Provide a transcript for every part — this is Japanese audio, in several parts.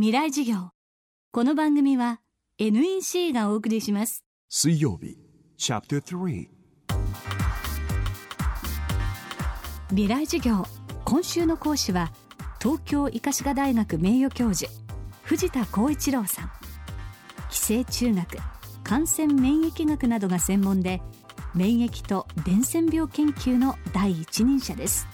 未来授業。この番組は NEC がお送りします。水曜日チャプター3未来授業。今週の講師は東京医科歯科大学名誉教授藤田浩一郎さん。寄生虫学感染免疫学などが専門で免疫と伝染病研究の第一人者です。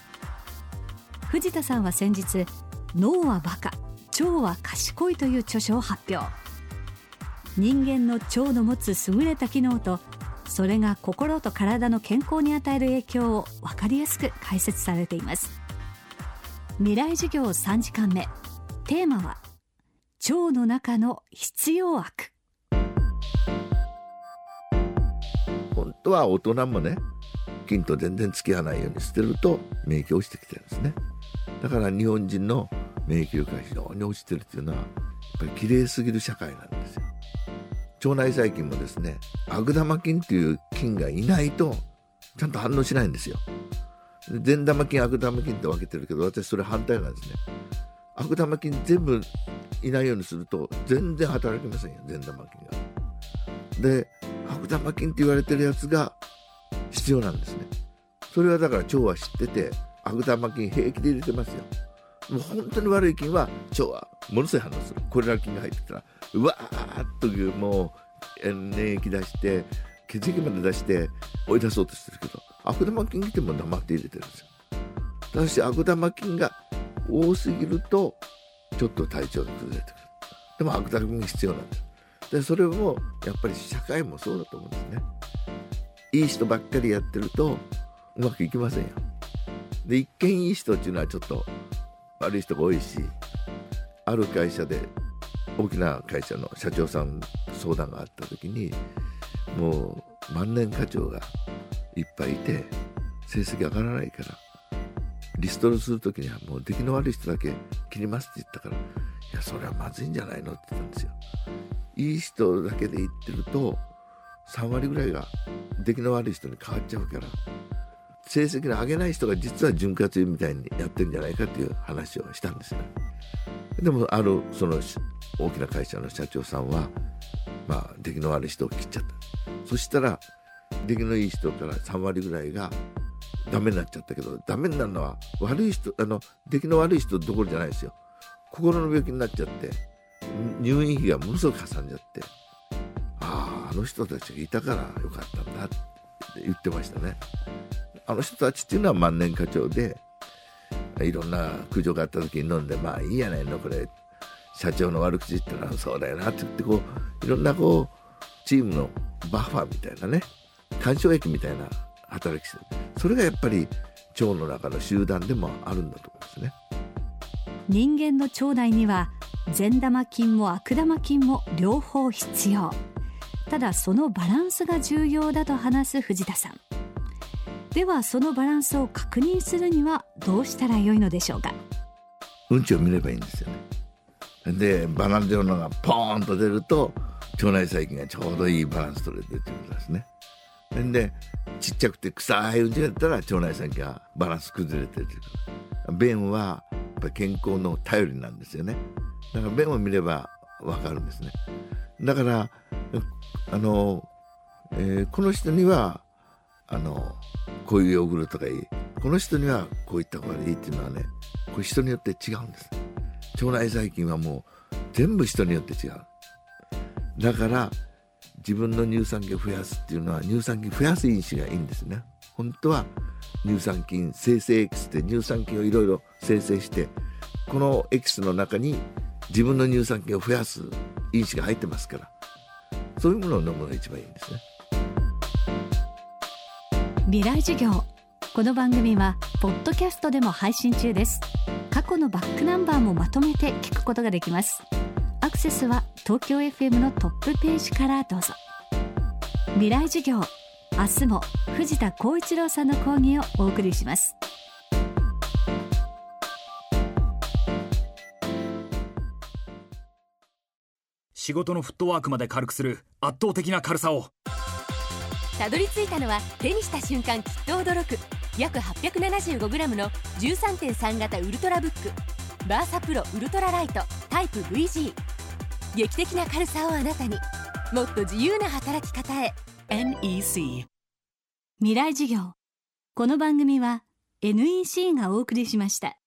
藤田さんは先日脳はバカ腸は賢いという著書を発表。人間の腸の持つ優れた機能とそれが心と体の健康に与える影響を分かりやすく解説されています。未来授業3時間目。テーマは腸の中の必要悪。本当は大人もね菌と全然付き合わないように捨てると免疫落ちてきてるんですね。だから日本人の免疫力が非常に落ちてるっていうのはやっぱり綺麗すぎる社会なんですよ。腸内細菌もですね悪玉菌っていう菌がいないとちゃんと反応しないんですよ。善玉菌悪玉菌って分けてるけど私それ反対なんですね。悪玉菌全部いないようにすると全然働きませんよ善玉菌が。で悪玉菌って言われてるやつが必要なんですね。それはだから腸は知ってて悪玉菌平気で入れてますよ。もう本当に悪い菌は腸はものすごい反応する。コレラ菌が入ってたらうわーっというもう粘液出して血液まで出して追い出そうとしてるけど悪玉菌来ても黙って入れてるんですよ。ただし悪玉菌が多すぎるとちょっと体調が崩れてくる。でも悪玉菌が必要なんですでそれもやっぱり社会もそうだと思うんですね。いい人ばっかりやってるとうまくいきませんよ。で一見いい人っていうのはちょっと悪い人が多いしある会社で大きな会社の社長さん相談があった時にもう万年課長がいっぱいいて成績上がらないからリストラする時にはもう出来の悪い人だけ切りますって言ったからいやそれはまずいんじゃないのって言ったんですよ。いい人だけで言ってると3割ぐらいが出来の悪い人に変わっちゃうから成績の上げない人が実は潤滑油みたいにやってるんじゃないかっていう話をしたんですねでもあるその大きな会社の社長さんはまあ出来の悪い人を切っちゃった。そしたら出来のいい人から3割ぐらいがダメになっちゃったけどダメになるのは悪い人あの出来の悪い人どころじゃないですよ。心の病気になっちゃって入院費がものすごくかさんじゃってあああの人たちがいたからよかったんだって言ってましたね。あの人たちっていうのは万年課長でいろんな苦情があった時に飲んでまあいいやないのこれ。社長の悪口言ったらそうだよなって言ってこういろんなこうチームのバッファーみたいなね干渉液みたいな働きしてそれがやっぱり腸の中の集団でもあるんだと思うんですね。人間の腸内には善玉菌も悪玉菌も両方必要。ただそのバランスが重要だと話す藤田さん。ではそのバランスを確認するにはどうしたらよいのでしょうか？うんちを見ればいいんですよね。でバランスのがポーンと出ると腸内細菌がちょうどいいバランス取れてるってことですね。でちっちゃくて臭いうんちが出たら腸内細菌がバランス崩れてる便はやっぱ健康の頼りなんですよね。だから便を見ればわかるんですね。だからあの、えー、この人にはあのこういうヨーグルトがいい。この人にはこういった方がいいっていうのはねこれ人によって違うんです。腸内細菌はもう全部人によって違う。だから自分の乳酸菌を増やすっていうのは乳酸菌増やす因子がいいんですね。本当は乳酸菌生成エキスって乳酸菌をいろいろ生成してこのエキスの中に自分の乳酸菌を増やす因子が入ってますから。そういうものを飲むのが一番いいんですね。未来授業。この番組はポッドキャストでも配信中です。過去のバックナンバーもまとめて聞くことができます。アクセスは東京 FM のトップページからどうぞ。未来授業。明日も藤田光一郎さんの講義をお送りします。仕事のフットワークまで軽くする圧倒的な軽さを。たどり着いたのは手にした瞬間きっと驚く。約 875g の13.3型ウルトラブック。バーサプロウルトラライト。タイプ VG 劇的な軽さをあなたに。もっと自由な働き方へ。NEC 未来授業。この番組は NEC がお送りしました